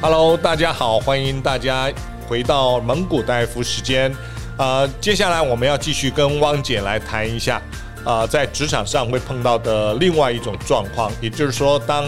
Hello，大家好，欢迎大家回到蒙古大夫时间。呃，接下来我们要继续跟汪姐来谈一下，呃，在职场上会碰到的另外一种状况，也就是说，当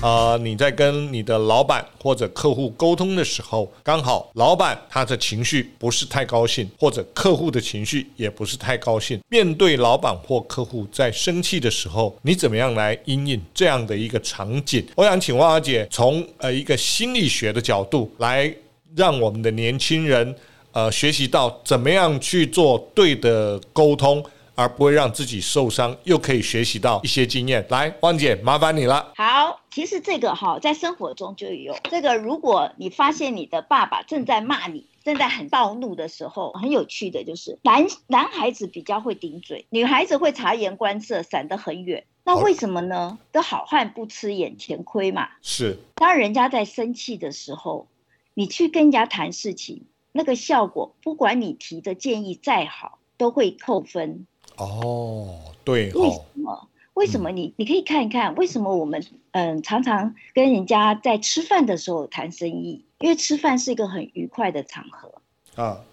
呃，你在跟你的老板或者客户沟通的时候，刚好老板他的情绪不是太高兴，或者客户的情绪也不是太高兴。面对老板或客户在生气的时候，你怎么样来应应这样的一个场景？我想请问阿姐从呃一个心理学的角度来让我们的年轻人呃学习到怎么样去做对的沟通。而不会让自己受伤，又可以学习到一些经验。来，汪姐，麻烦你了。好，其实这个哈，在生活中就有这个。如果你发现你的爸爸正在骂你，正在很暴怒的时候，很有趣的就是男男孩子比较会顶嘴，女孩子会察言观色，闪得很远。那为什么呢？都好汉不吃眼前亏嘛。是。当人家在生气的时候，你去跟人家谈事情，那个效果，不管你提的建议再好，都会扣分。哦，对哦，为什么？为什么你？你你可以看一看，为什么我们嗯常常跟人家在吃饭的时候谈生意？因为吃饭是一个很愉快的场合啊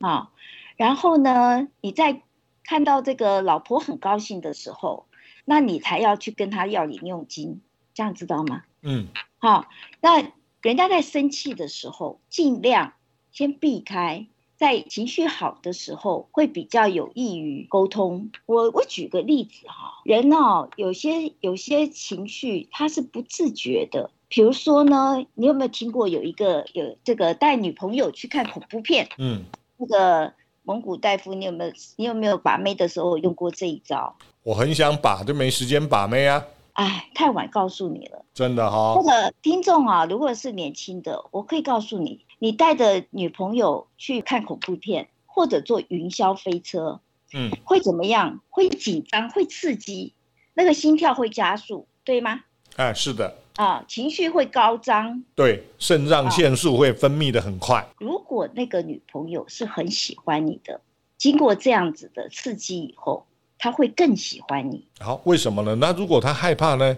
啊。然后呢，你在看到这个老婆很高兴的时候，那你才要去跟他要零用金，这样知道吗？嗯，好。那人家在生气的时候，尽量先避开。在情绪好的时候，会比较有益于沟通。我我举个例子哈，人哦，有些有些情绪他是不自觉的。比如说呢，你有没有听过有一个有这个带女朋友去看恐怖片？嗯，那个蒙古大夫，你有没有你有没有把妹的时候用过这一招？我很想把，就没时间把妹啊。哎，太晚告诉你了。真的哈、哦。那个听众啊，如果是年轻的，我可以告诉你。你带着女朋友去看恐怖片，或者坐云霄飞车，嗯，会怎么样？会紧张，会刺激，那个心跳会加速，对吗？哎，是的。啊，情绪会高涨，对，肾上腺素会分泌得很快。如果那个女朋友是很喜欢你的，经过这样子的刺激以后，她会更喜欢你。好，为什么呢？那如果她害怕呢？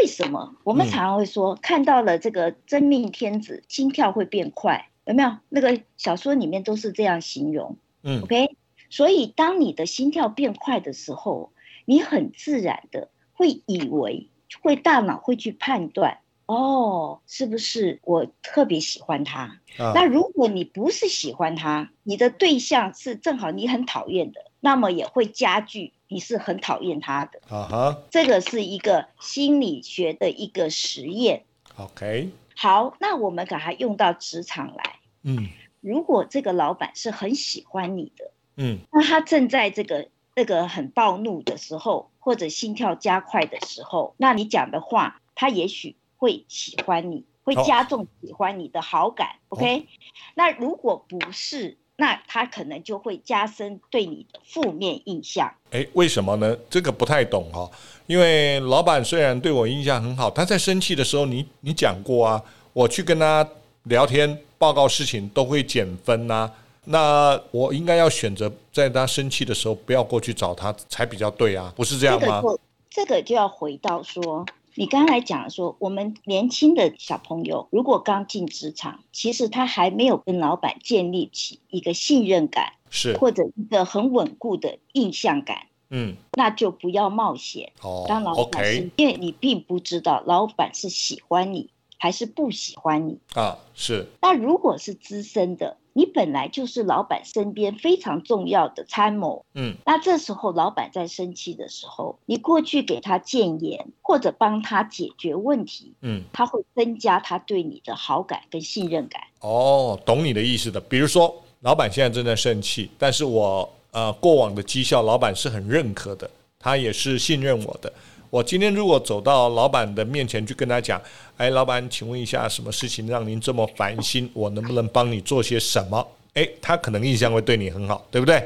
为什么我们常常会说，嗯、看到了这个真命天子，心跳会变快？有没有？那个小说里面都是这样形容。嗯，OK。所以当你的心跳变快的时候，你很自然的会以为，会大脑会去判断，哦，是不是我特别喜欢他？啊、那如果你不是喜欢他，你的对象是正好你很讨厌的，那么也会加剧。你是很讨厌他的，啊哈，这个是一个心理学的一个实验。OK，好，那我们把它用到职场来。嗯，如果这个老板是很喜欢你的，嗯，那他正在这个这个很暴怒的时候，或者心跳加快的时候，那你讲的话，他也许会喜欢你，会加重喜欢你的好感。Oh. OK，那如果不是？那他可能就会加深对你的负面印象。诶，为什么呢？这个不太懂哈。因为老板虽然对我印象很好，他在生气的时候，你你讲过啊，我去跟他聊天报告事情都会减分呐。那我应该要选择在他生气的时候不要过去找他才比较对啊，不是这样吗？这个，这个就要回到说。你刚才讲说，我们年轻的小朋友如果刚进职场，其实他还没有跟老板建立起一个信任感，是或者一个很稳固的印象感，嗯，那就不要冒险。哦，当老板是，okay. 因为你并不知道老板是喜欢你还是不喜欢你啊。是。那如果是资深的。你本来就是老板身边非常重要的参谋，嗯，那这时候老板在生气的时候，你过去给他建言或者帮他解决问题，嗯，他会增加他对你的好感跟信任感。哦，懂你的意思的。比如说，老板现在正在生气，但是我呃过往的绩效，老板是很认可的，他也是信任我的。我今天如果走到老板的面前去跟他讲，哎，老板，请问一下，什么事情让您这么烦心？我能不能帮你做些什么？哎，他可能印象会对你很好，对不对？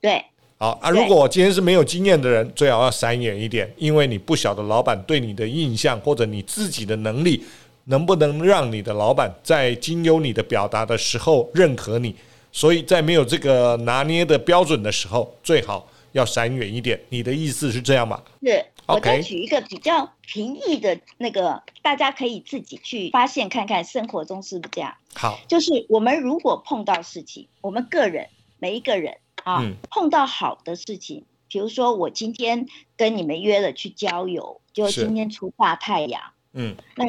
对。好啊，如果我今天是没有经验的人，最好要闪远一点，因为你不晓得老板对你的印象或者你自己的能力能不能让你的老板在经由你的表达的时候认可你，所以在没有这个拿捏的标准的时候，最好要闪远一点。你的意思是这样吗？是。我再举一个比较平易的那个，大家可以自己去发现看看，生活中是不是这样？好，就是我们如果碰到事情，我们个人每一个人啊，嗯、碰到好的事情，比如说我今天跟你们约了去郊游，就今天出大太阳，嗯，那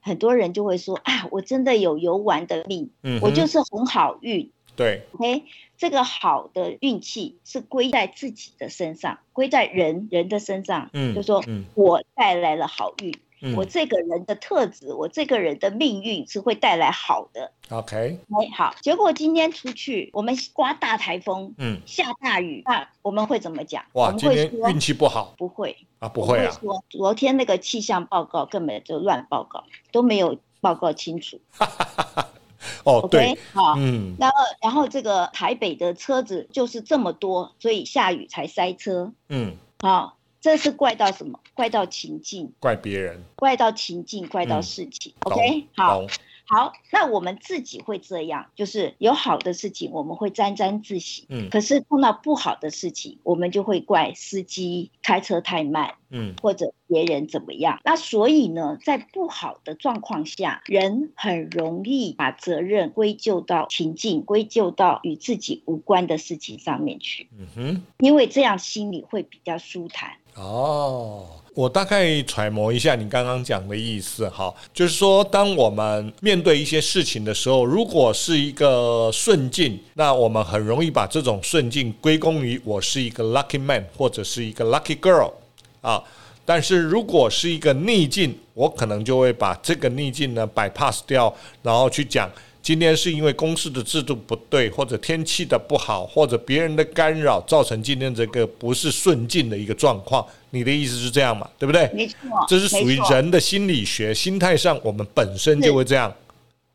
很多人就会说啊，我真的有游玩的命，嗯，我就是很好运。对，OK，这个好的运气是归在自己的身上，归在人人的身上。嗯，就说我带来了好运，嗯，我这个人的特质，我这个人的命运是会带来好的。OK，哎，好，结果今天出去，我们刮大台风，嗯，下大雨，那我们会怎么讲？哇，我们会说今天运气不好？不会啊，不会啊。会说昨天那个气象报告根本就乱报告，都没有报告清楚。哦，对，好，嗯，然后，然后这个台北的车子就是这么多，所以下雨才塞车，嗯，好，这是怪到什么？怪到情境，怪别人，怪到情境，怪到事情。嗯、OK，好。好，那我们自己会这样，就是有好的事情，我们会沾沾自喜。嗯，可是碰到不好的事情，我们就会怪司机开车太慢，嗯，或者别人怎么样。那所以呢，在不好的状况下，人很容易把责任归咎到情境，归咎到与自己无关的事情上面去。嗯哼，因为这样心里会比较舒坦。哦。我大概揣摩一下你刚刚讲的意思哈，就是说，当我们面对一些事情的时候，如果是一个顺境，那我们很容易把这种顺境归功于我是一个 lucky man 或者是一个 lucky girl 啊。但是如果是一个逆境，我可能就会把这个逆境呢 bypass 掉，然后去讲。今天是因为公司的制度不对，或者天气的不好，或者别人的干扰，造成今天这个不是顺境的一个状况。你的意思是这样嘛？对不对？没错，这是属于人的心理学，心态上我们本身就会这样。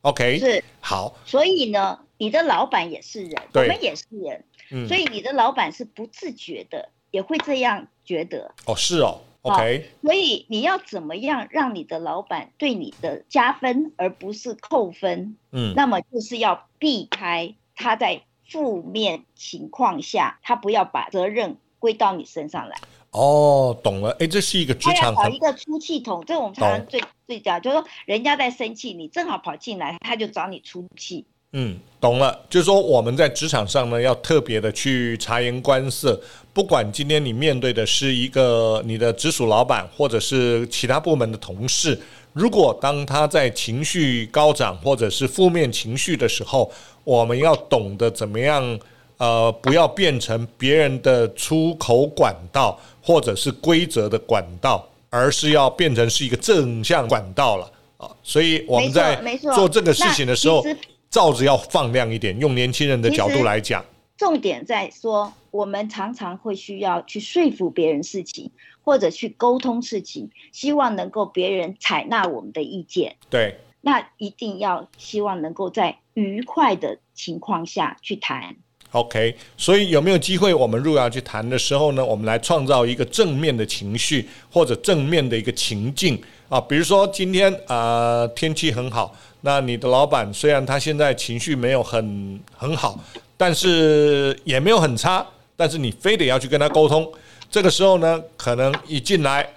OK，是好。所以呢，你的老板也是人，我们也是人，嗯，所以你的老板是不自觉的，也会这样觉得。哦，是哦。OK，所以你要怎么样让你的老板对你的加分，而不是扣分？嗯，那么就是要避开他在负面情况下，他不要把责任归到你身上来。哦，懂了。哎，这是一个职场，找一个出气筒。这我们常常最最讲，就是说人家在生气，你正好跑进来，他就找你出气。嗯，懂了，就是说我们在职场上呢，要特别的去察言观色。不管今天你面对的是一个你的直属老板，或者是其他部门的同事，如果当他在情绪高涨或者是负面情绪的时候，我们要懂得怎么样，呃，不要变成别人的出口管道或者是规则的管道，而是要变成是一个正向管道了啊。所以我们在做这个事情的时候。罩子要放亮一点，用年轻人的角度来讲，重点在说，我们常常会需要去说服别人事情，或者去沟通事情，希望能够别人采纳我们的意见。对，那一定要希望能够在愉快的情况下去谈。OK，所以有没有机会，我们如果要去谈的时候呢，我们来创造一个正面的情绪，或者正面的一个情境啊，比如说今天啊，天气很好。那你的老板虽然他现在情绪没有很很好，但是也没有很差，但是你非得要去跟他沟通，这个时候呢，可能一进来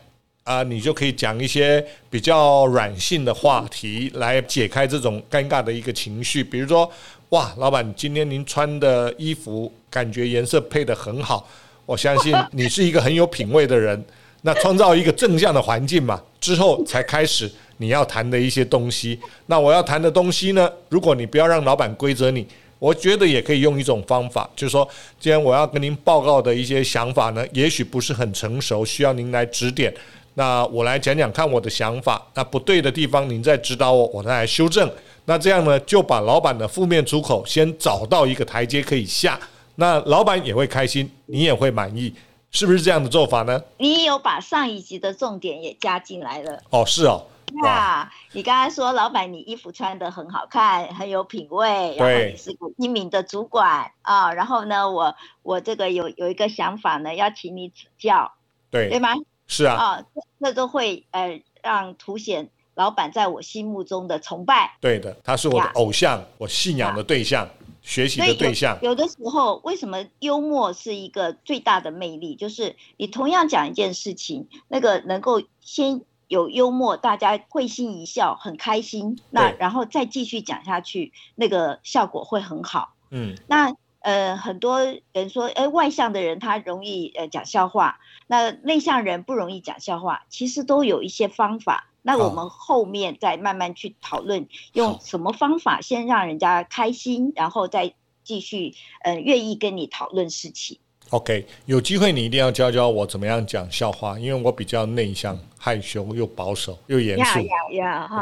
啊，你就可以讲一些比较软性的话题来解开这种尴尬的一个情绪，比如说，哇，老板，今天您穿的衣服感觉颜色配得很好，我相信你是一个很有品味的人，那创造一个正向的环境嘛，之后才开始。你要谈的一些东西，那我要谈的东西呢？如果你不要让老板规则你，我觉得也可以用一种方法，就是说，既然我要跟您报告的一些想法呢，也许不是很成熟，需要您来指点。那我来讲讲看我的想法，那不对的地方您再指导我，我再来修正。那这样呢，就把老板的负面出口先找到一个台阶可以下，那老板也会开心，你也会满意，是不是这样的做法呢？你有把上一集的重点也加进来了。哦，是哦。那你刚才说，老板，你衣服穿得很好看，很有品味，然后你是个英明的主管啊。然后呢，我我这个有有一个想法呢，要请你指教，对对吗？是啊，啊，这都会呃让凸显老板在我心目中的崇拜。对的，他是我的偶像，我信仰的对象。学习的对象。有，有的时候，为什么幽默是一个最大的魅力？就是你同样讲一件事情，那个能够先有幽默，大家会心一笑，很开心，那然后再继续讲下去，那个效果会很好。嗯，那。呃，很多人说，哎，外向的人他容易呃讲笑话，那内向人不容易讲笑话，其实都有一些方法。那我们后面再慢慢去讨论，用什么方法先让人家开心，然后再继续呃愿意跟你讨论事情。OK，有机会你一定要教教我怎么样讲笑话，因为我比较内向、害羞又保守又严肃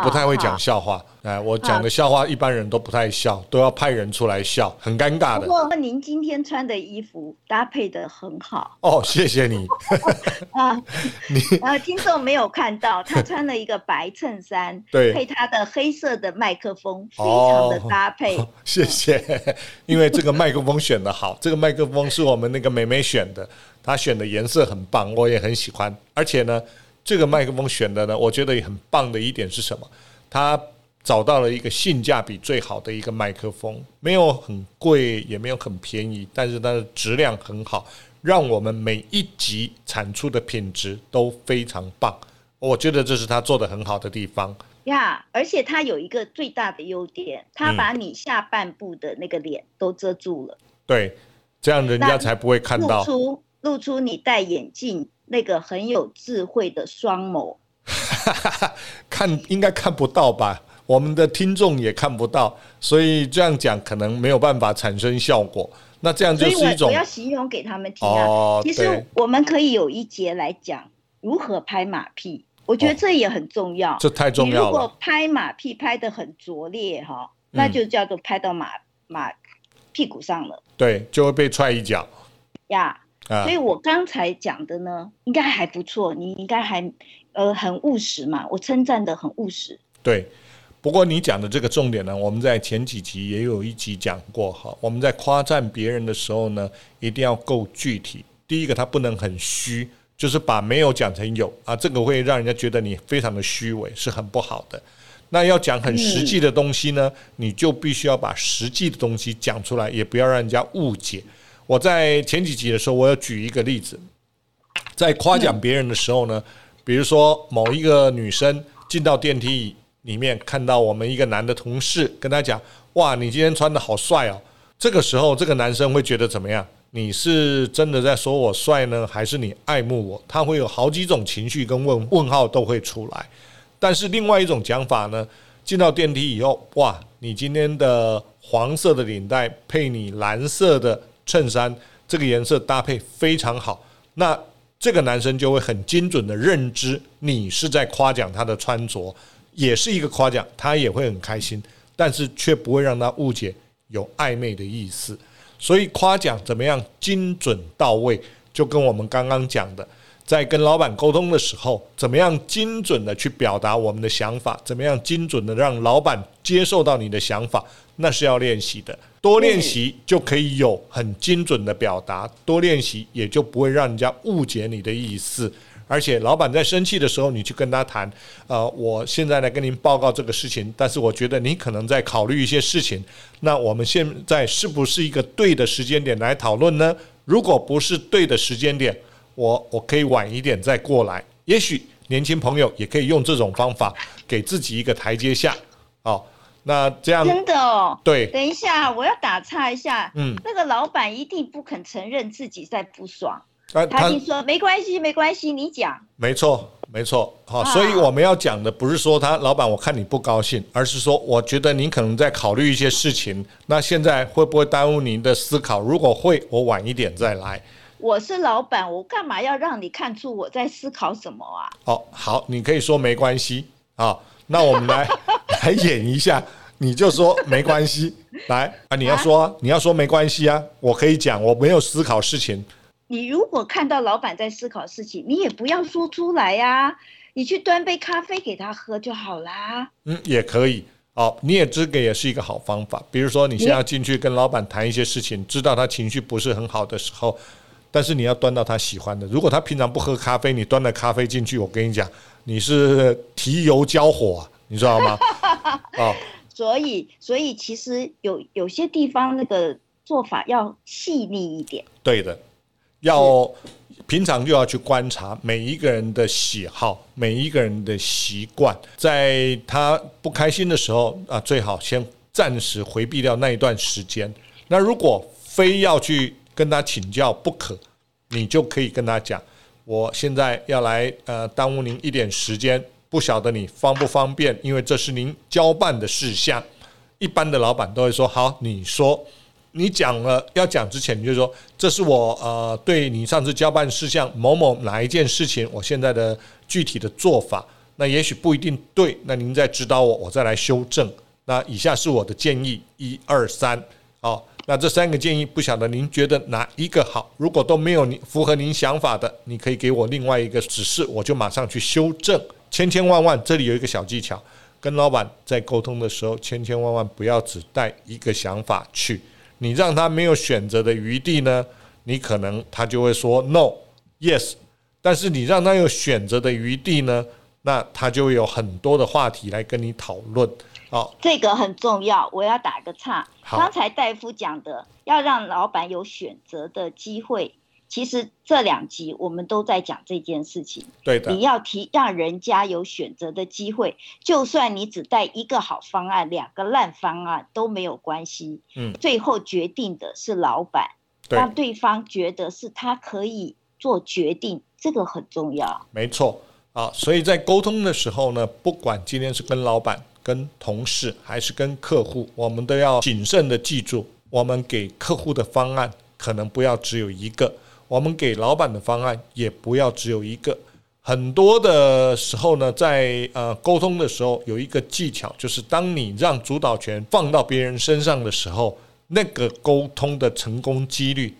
不太会讲笑话。哎，我讲的笑话一般人都不太笑，都要派人出来笑，很尴尬的。不过您今天穿的衣服搭配的很好哦，谢谢你。啊，你啊，听众没有看到他穿了一个白衬衫，对，配他的黑色的麦克风，非常的搭配。哦，谢谢，因为这个麦克风选的好，这个麦克风是我们那个美眉选的，她选的颜色很棒，我也很喜欢。而且呢，这个麦克风选的呢，我觉得也很棒的一点是什么？它找到了一个性价比最好的一个麦克风，没有很贵，也没有很便宜，但是它的质量很好，让我们每一集产出的品质都非常棒。我觉得这是他做的很好的地方呀。Yeah, 而且它有一个最大的优点，它把你下半部的那个脸都遮住了。嗯、对，这样人家才不会看到。露出露出你戴眼镜那个很有智慧的双眸。看应该看不到吧？我们的听众也看不到，所以这样讲可能没有办法产生效果。那这样就是一种，我要形容给他们听啊。哦、其实我们可以有一节来讲如何拍马屁，我觉得这也很重要。哦、这太重要了。如果拍马屁拍得很拙劣哈，那就叫做拍到马、嗯、马屁股上了。对，就会被踹一脚。呀，所以我刚才讲的呢，应该还不错。你应该还呃很务实嘛，我称赞的很务实。对。不过你讲的这个重点呢，我们在前几集也有一集讲过哈。我们在夸赞别人的时候呢，一定要够具体。第一个，它不能很虚，就是把没有讲成有啊，这个会让人家觉得你非常的虚伪，是很不好的。那要讲很实际的东西呢，你就必须要把实际的东西讲出来，也不要让人家误解。我在前几集的时候，我要举一个例子，在夸奖别人的时候呢，比如说某一个女生进到电梯里面看到我们一个男的同事跟他讲：“哇，你今天穿得好帅哦！”这个时候，这个男生会觉得怎么样？你是真的在说我帅呢，还是你爱慕我？他会有好几种情绪跟问问号都会出来。但是另外一种讲法呢，进到电梯以后，哇，你今天的黄色的领带配你蓝色的衬衫，这个颜色搭配非常好。那这个男生就会很精准的认知你是在夸奖他的穿着。也是一个夸奖，他也会很开心，但是却不会让他误解有暧昧的意思。所以夸奖怎么样精准到位，就跟我们刚刚讲的，在跟老板沟通的时候，怎么样精准的去表达我们的想法，怎么样精准的让老板接受到你的想法，那是要练习的。多练习就可以有很精准的表达，多练习也就不会让人家误解你的意思。而且老板在生气的时候，你去跟他谈，呃，我现在来跟您报告这个事情，但是我觉得你可能在考虑一些事情。那我们现在是不是一个对的时间点来讨论呢？如果不是对的时间点，我我可以晚一点再过来。也许年轻朋友也可以用这种方法给自己一个台阶下。哦，那这样真的哦？对。等一下，我要打岔一下。嗯。那个老板一定不肯承认自己在不爽。他，他听说没关系，没关系，你讲。没错，没错，好，啊，所以我们要讲的不是说他老板，我看你不高兴，而是说我觉得您可能在考虑一些事情，那现在会不会耽误您的思考？如果会，我晚一点再来。我是老板，我干嘛要让你看出我在思考什么啊？哦，好，你可以说没关系啊，那我们来 来演一下，你就说没关系，来啊，你要说，啊，你要说没关系啊，我可以讲，我没有思考事情。你如果看到老板在思考事情，你也不要说出来呀、啊，你去端杯咖啡给他喝就好啦。嗯，也可以哦，你也这个也是一个好方法。比如说，你现在要进去跟老板谈一些事情，知道他情绪不是很好的时候，但是你要端到他喜欢的。如果他平常不喝咖啡，你端了咖啡进去，我跟你讲，你是提油交火，你知道吗？哦。所以，所以其实有有些地方那个做法要细腻一点。对的，要平常就要去观察每一个人的喜好，每一个人的习惯，在他不开心的时候啊，最好先暂时回避掉那一段时间。那如果非要去跟他请教不可，你就可以跟他讲，我现在要来呃耽误您一点时间。不晓得你方不方便，因为这是您交办的事项。一般的老板都会说：“好，你说，你讲了要讲之前，你就说这是我呃对你上次交办事项某某哪一件事情，我现在的具体的做法。那也许不一定对，那您再指导我，我再来修正。那以下是我的建议，一二三。好，那这三个建议，不晓得您觉得哪一个好？如果都没有您符合您想法的，你可以给我另外一个指示，我就马上去修正。”千千万万，这里有一个小技巧，跟老板在沟通的时候，千千万万不要只带一个想法去，你让他没有选择的余地呢，你可能他就会说 no yes，但是你让他有选择的余地呢，那他就会有很多的话题来跟你讨论。好，这个很重要，我要打个岔。刚才大夫讲的，要让老板有选择的机会。其实这两集我们都在讲这件事情。对的，你要提让人家有选择的机会，就算你只带一个好方案，两个烂方案都没有关系。嗯，最后决定的是老板，让对方觉得是他可以做决定，这个很重要。没错啊，所以在沟通的时候呢，不管今天是跟老板、跟同事还是跟客户，我们都要谨慎的记住，我们给客户的方案可能不要只有一个。我们给老板的方案也不要只有一个，很多的时候呢，在呃沟通的时候有一个技巧，就是当你让主导权放到别人身上的时候，那个沟通的成功几率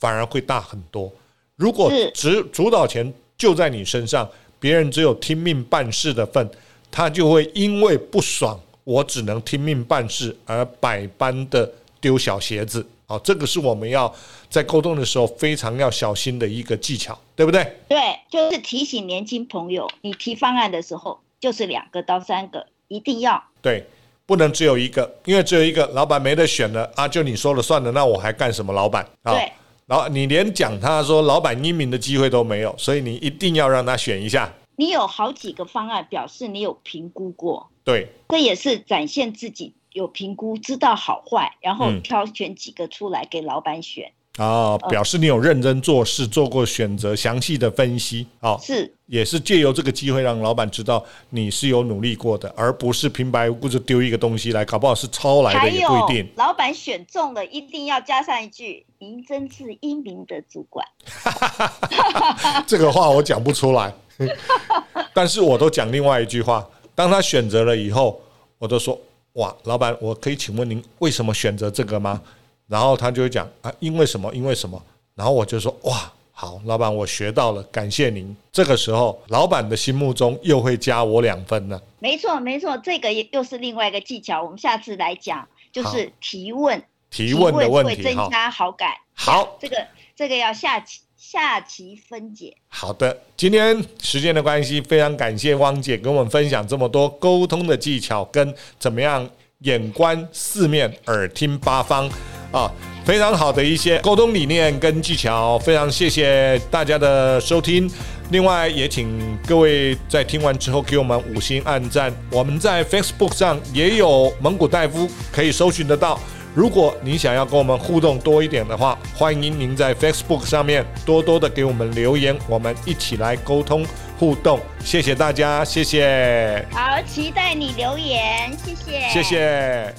反而会大很多。如果只主导权就在你身上，别人只有听命办事的份，他就会因为不爽，我只能听命办事而百般的丢小鞋子。好，这个是我们要在沟通的时候非常要小心的一个技巧，对不对？对，就是提醒年轻朋友，你提方案的时候就是两个到三个，一定要对，不能只有一个，因为只有一个，老板没得选了啊，就你说了算了，那我还干什么？老板啊，对，然后你连讲他说老板英明的机会都没有，所以你一定要让他选一下。你有好几个方案，表示你有评估过，对，这也是展现自己。有评估，知道好坏，然后挑选几个出来给老板选。嗯、哦，表示你有认真做事，做过选择，详细的分析。好、哦，是，也是借由这个机会让老板知道你是有努力过的，而不是平白无故就丢一个东西来，搞不好是抄来的也不一定。老板选中了，一定要加上一句：“您真是英明的主管。”这个话我讲不出来，但是我都讲另外一句话：当他选择了以后，我都说。哇，老板，我可以请问您为什么选择这个吗？然后他就会讲啊，因为什么，因为什么。然后我就说哇，好，老板，我学到了，感谢您。这个时候，老板的心目中又会加我两分呢。没错，没错，这个又是另外一个技巧。我们下次来讲，就是提问，提问的问题会增加好感。好，这个这个要下期。下期分解。好的，今天时间的关系，非常感谢汪姐跟我们分享这么多沟通的技巧，跟怎么样眼观四面，耳听八方啊，非常好的一些沟通理念跟技巧。非常谢谢大家的收听，另外也请各位在听完之后给我们五星按赞。我们在 Facebook 上也有蒙古大夫，可以搜寻得到。如果您想要跟我们互动多一点的话，欢迎您在 Facebook 上面多多的给我们留言，我们一起来沟通互动。谢谢大家，谢谢。好，期待你留言，谢谢。谢谢。